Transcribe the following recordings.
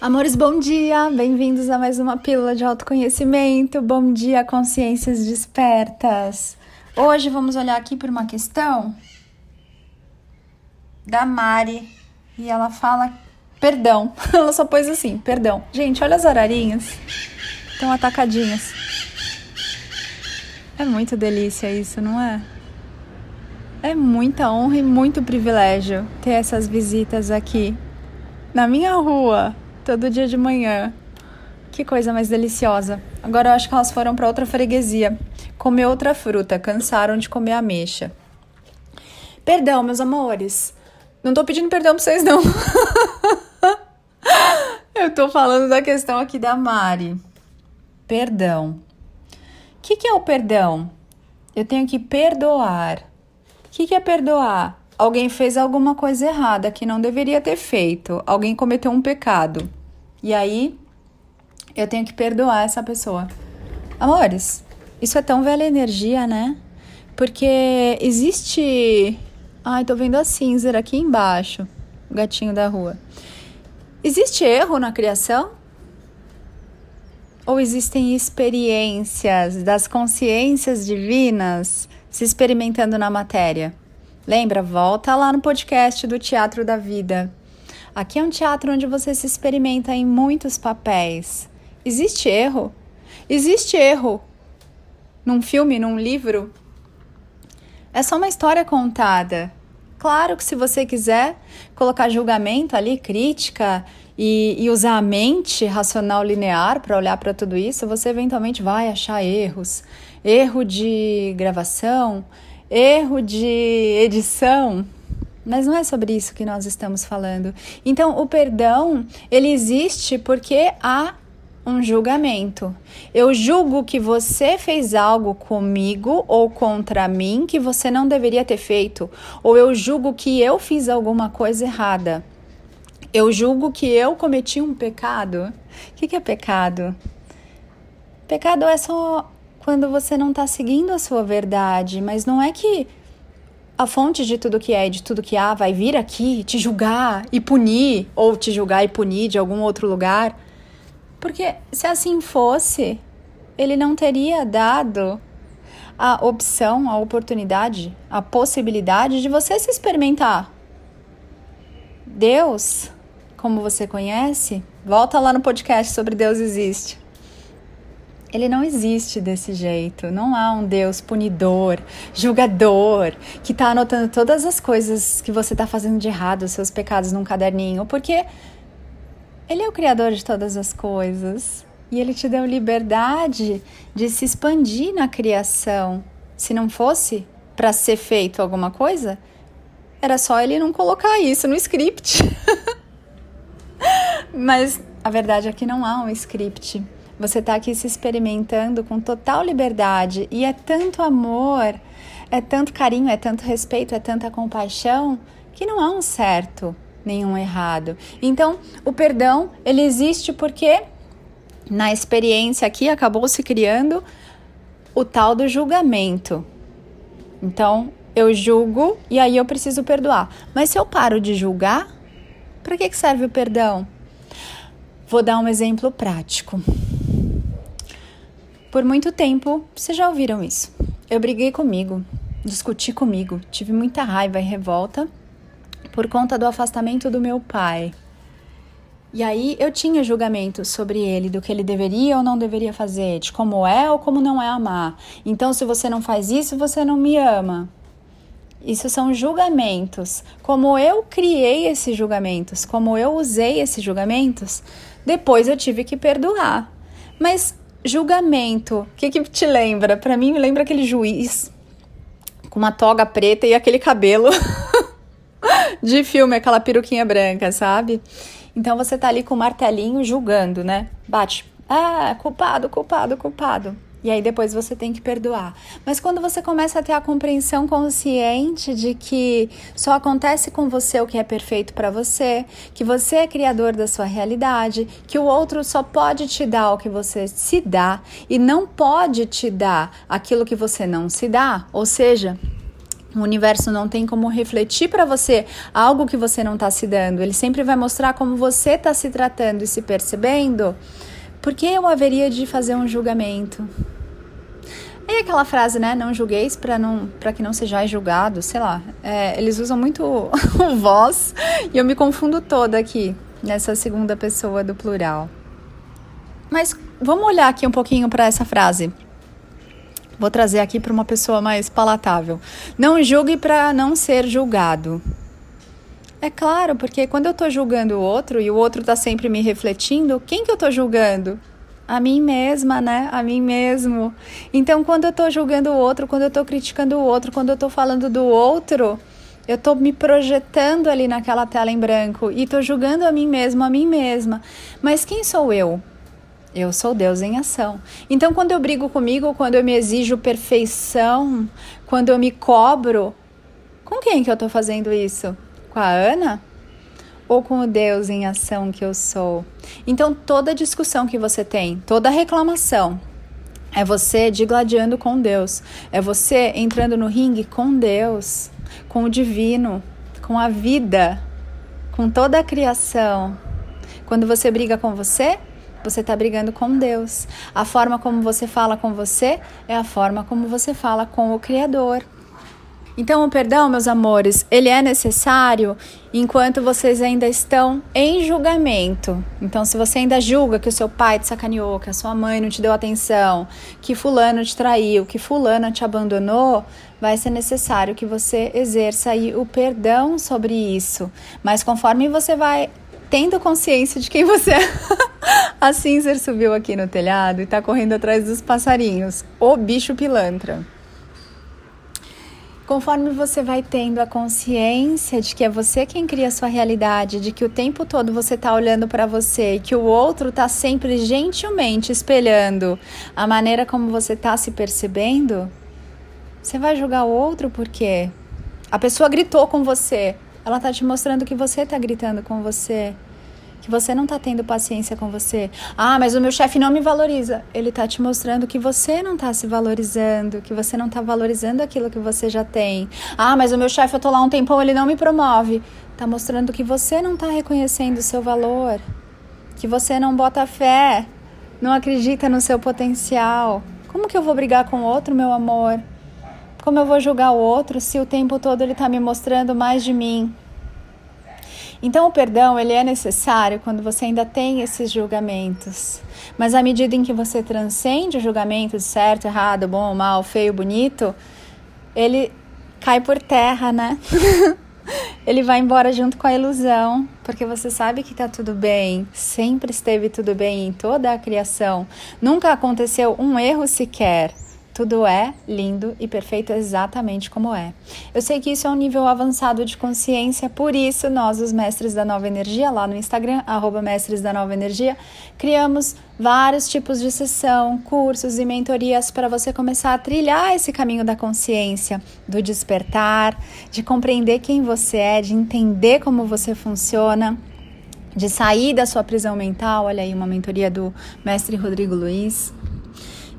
Amores, bom dia! Bem-vindos a mais uma pílula de autoconhecimento. Bom dia, consciências despertas. Hoje vamos olhar aqui por uma questão da Mari e ela fala perdão. Ela só pôs assim, perdão. Gente, olha as ararinhas. Estão atacadinhas. É muito delícia isso, não é? É muita honra e muito privilégio ter essas visitas aqui na minha rua todo dia de manhã. Que coisa mais deliciosa. Agora eu acho que elas foram para outra freguesia comer outra fruta, cansaram de comer ameixa. Perdão, meus amores. Não tô pedindo perdão pra vocês, não. eu tô falando da questão aqui da Mari. Perdão. O que, que é o perdão? Eu tenho que perdoar. O que, que é perdoar? Alguém fez alguma coisa errada que não deveria ter feito. Alguém cometeu um pecado. E aí eu tenho que perdoar essa pessoa. Amores, isso é tão velha energia, né? Porque existe. Ai, tô vendo a cinza aqui embaixo, o gatinho da rua. Existe erro na criação? Ou existem experiências das consciências divinas se experimentando na matéria? Lembra? Volta lá no podcast do Teatro da Vida. Aqui é um teatro onde você se experimenta em muitos papéis. Existe erro? Existe erro num filme, num livro? É só uma história contada. Claro que se você quiser colocar julgamento ali, crítica e, e usar a mente racional linear para olhar para tudo isso, você eventualmente vai achar erros. Erro de gravação, erro de edição, mas não é sobre isso que nós estamos falando. Então, o perdão, ele existe porque há um julgamento. Eu julgo que você fez algo comigo ou contra mim que você não deveria ter feito, ou eu julgo que eu fiz alguma coisa errada. Eu julgo que eu cometi um pecado. O que, que é pecado? Pecado é só quando você não está seguindo a sua verdade, mas não é que a fonte de tudo que é e de tudo que há vai vir aqui te julgar e punir, ou te julgar e punir de algum outro lugar. Porque se assim fosse, ele não teria dado a opção, a oportunidade, a possibilidade de você se experimentar. Deus, como você conhece, volta lá no podcast sobre Deus existe ele não existe desse jeito. Não há um Deus punidor, julgador, que está anotando todas as coisas que você está fazendo de errado, os seus pecados num caderninho, porque ele é o criador de todas as coisas e ele te deu liberdade de se expandir na criação. Se não fosse para ser feito alguma coisa, era só ele não colocar isso no script. Mas a verdade é que não há um script. Você está aqui se experimentando com total liberdade e é tanto amor, é tanto carinho, é tanto respeito, é tanta compaixão que não há um certo nenhum errado. Então, o perdão, ele existe porque na experiência aqui acabou se criando o tal do julgamento. Então, eu julgo e aí eu preciso perdoar. Mas se eu paro de julgar, para que serve o perdão? Vou dar um exemplo prático. Por muito tempo, vocês já ouviram isso. Eu briguei comigo, discuti comigo, tive muita raiva e revolta por conta do afastamento do meu pai. E aí eu tinha julgamento sobre ele, do que ele deveria ou não deveria fazer, de como é ou como não é amar. Então, se você não faz isso, você não me ama. Isso são julgamentos. Como eu criei esses julgamentos, como eu usei esses julgamentos, depois eu tive que perdoar. Mas Julgamento. O que, que te lembra? Para mim, me lembra aquele juiz com uma toga preta e aquele cabelo de filme, aquela peruquinha branca, sabe? Então você tá ali com o martelinho julgando, né? Bate. Ah, culpado, culpado, culpado. E aí depois você tem que perdoar. Mas quando você começa a ter a compreensão consciente de que só acontece com você o que é perfeito para você, que você é criador da sua realidade, que o outro só pode te dar o que você se dá e não pode te dar aquilo que você não se dá, ou seja, O universo não tem como refletir para você algo que você não está se dando. Ele sempre vai mostrar como você está se tratando e se percebendo. Por que eu haveria de fazer um julgamento? E aquela frase, né? Não julgueis para não, para que não sejais julgado, sei lá. É, eles usam muito o voz e eu me confundo toda aqui nessa segunda pessoa do plural. Mas vamos olhar aqui um pouquinho para essa frase. Vou trazer aqui para uma pessoa mais palatável. Não julgue para não ser julgado. É claro, porque quando eu estou julgando o outro e o outro está sempre me refletindo, quem que eu estou julgando? A mim mesma, né? A mim mesmo. Então, quando eu estou julgando o outro, quando eu estou criticando o outro, quando eu estou falando do outro, eu estou me projetando ali naquela tela em branco e estou julgando a mim mesmo, a mim mesma. Mas quem sou eu? Eu sou Deus em ação. Então, quando eu brigo comigo, quando eu me exijo perfeição, quando eu me cobro, com quem que eu estou fazendo isso? Com a Ana? Ou com o Deus em ação que eu sou? Então, toda discussão que você tem, toda reclamação, é você digladiando com Deus. É você entrando no ringue com Deus, com o divino, com a vida, com toda a criação. Quando você briga com você, você está brigando com Deus. A forma como você fala com você é a forma como você fala com o Criador. Então, o perdão, meus amores, ele é necessário enquanto vocês ainda estão em julgamento. Então, se você ainda julga que o seu pai te sacaneou, que a sua mãe não te deu atenção, que fulano te traiu, que fulana te abandonou, vai ser necessário que você exerça aí o perdão sobre isso. Mas conforme você vai tendo consciência de quem você é. A Cinzer subiu aqui no telhado e está correndo atrás dos passarinhos. O bicho pilantra. Conforme você vai tendo a consciência de que é você quem cria a sua realidade, de que o tempo todo você está olhando para você e que o outro está sempre gentilmente espelhando a maneira como você está se percebendo, você vai julgar o outro porque a pessoa gritou com você, ela tá te mostrando que você tá gritando com você. Que você não tá tendo paciência com você. Ah, mas o meu chefe não me valoriza. Ele tá te mostrando que você não tá se valorizando, que você não tá valorizando aquilo que você já tem. Ah, mas o meu chefe, eu tô lá um tempão, ele não me promove. Tá mostrando que você não tá reconhecendo o seu valor. Que você não bota fé, não acredita no seu potencial. Como que eu vou brigar com outro, meu amor? Como eu vou julgar o outro se o tempo todo ele está me mostrando mais de mim? Então o perdão ele é necessário quando você ainda tem esses julgamentos. Mas à medida em que você transcende o julgamento de certo, errado, bom, mal, feio, bonito, ele cai por terra, né? ele vai embora junto com a ilusão, porque você sabe que está tudo bem, sempre esteve tudo bem em toda a criação, nunca aconteceu um erro sequer. Tudo é lindo e perfeito exatamente como é. Eu sei que isso é um nível avançado de consciência, por isso nós, os mestres da nova energia, lá no Instagram, arroba mestres da nova energia, criamos vários tipos de sessão, cursos e mentorias para você começar a trilhar esse caminho da consciência, do despertar, de compreender quem você é, de entender como você funciona de sair da sua prisão mental. Olha aí uma mentoria do mestre Rodrigo Luiz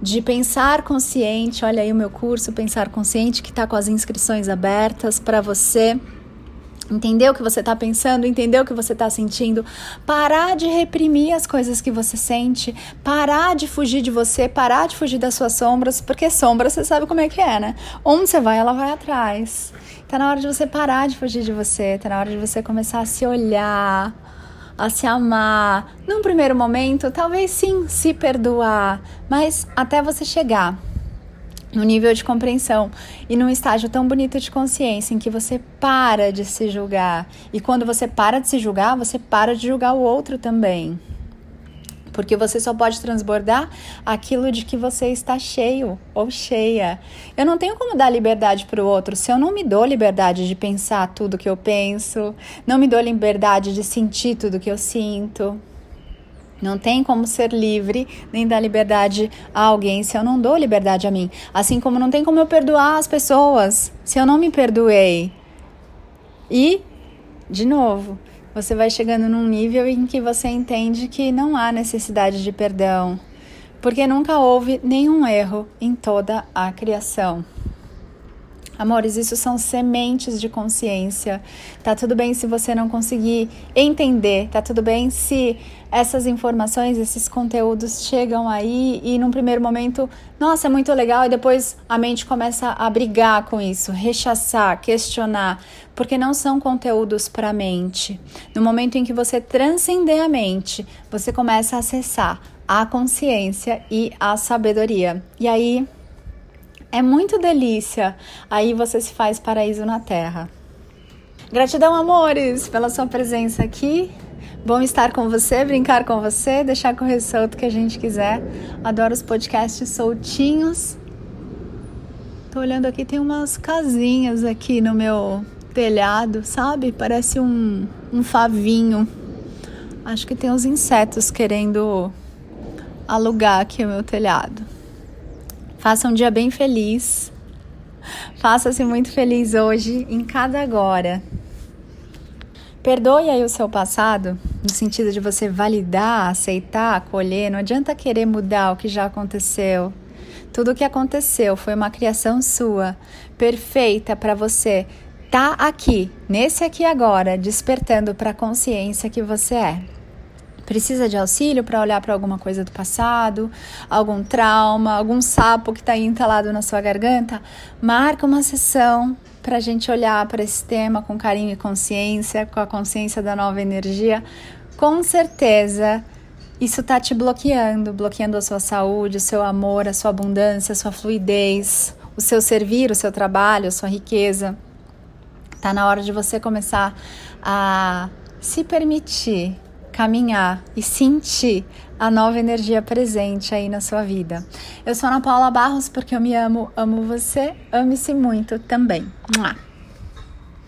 de pensar consciente. Olha aí o meu curso Pensar Consciente que está com as inscrições abertas para você. Entender o que você está pensando, entender o que você está sentindo, parar de reprimir as coisas que você sente, parar de fugir de você, parar de fugir das suas sombras, porque sombra você sabe como é que é, né? Onde você vai, ela vai atrás. Tá na hora de você parar de fugir de você, tá na hora de você começar a se olhar, a se amar. Num primeiro momento, talvez sim se perdoar, mas até você chegar no nível de compreensão e num estágio tão bonito de consciência em que você para de se julgar. E quando você para de se julgar, você para de julgar o outro também porque você só pode transbordar aquilo de que você está cheio ou cheia. Eu não tenho como dar liberdade para o outro se eu não me dou liberdade de pensar tudo que eu penso, não me dou liberdade de sentir tudo que eu sinto. Não tem como ser livre nem dar liberdade a alguém se eu não dou liberdade a mim. Assim como não tem como eu perdoar as pessoas se eu não me perdoei. E, de novo, você vai chegando num nível em que você entende que não há necessidade de perdão, porque nunca houve nenhum erro em toda a criação. Amores, isso são sementes de consciência. Tá tudo bem se você não conseguir entender, tá tudo bem se essas informações, esses conteúdos chegam aí e num primeiro momento, nossa, é muito legal, e depois a mente começa a brigar com isso, rechaçar, questionar, porque não são conteúdos para a mente. No momento em que você transcender a mente, você começa a acessar a consciência e a sabedoria. E aí é muito delícia. Aí você se faz paraíso na terra. Gratidão, amores, pela sua presença aqui. Bom estar com você, brincar com você, deixar correr solto que a gente quiser. Adoro os podcasts soltinhos. Tô olhando aqui, tem umas casinhas aqui no meu telhado, sabe? Parece um, um favinho. Acho que tem uns insetos querendo alugar aqui o meu telhado. Faça um dia bem feliz. Faça-se muito feliz hoje, em cada agora. Perdoe aí o seu passado, no sentido de você validar, aceitar, acolher. Não adianta querer mudar o que já aconteceu. Tudo o que aconteceu foi uma criação sua, perfeita para você tá aqui, nesse aqui agora, despertando para a consciência que você é. Precisa de auxílio para olhar para alguma coisa do passado, algum trauma, algum sapo que está entalado na sua garganta? Marca uma sessão para a gente olhar para esse tema com carinho e consciência, com a consciência da nova energia. Com certeza, isso está te bloqueando, bloqueando a sua saúde, o seu amor, a sua abundância, a sua fluidez, o seu servir, o seu trabalho, a sua riqueza. Tá na hora de você começar a se permitir caminhar e sentir a nova energia presente aí na sua vida. Eu sou Ana Paula Barros porque eu me amo, amo você, ame-se muito também. Mua.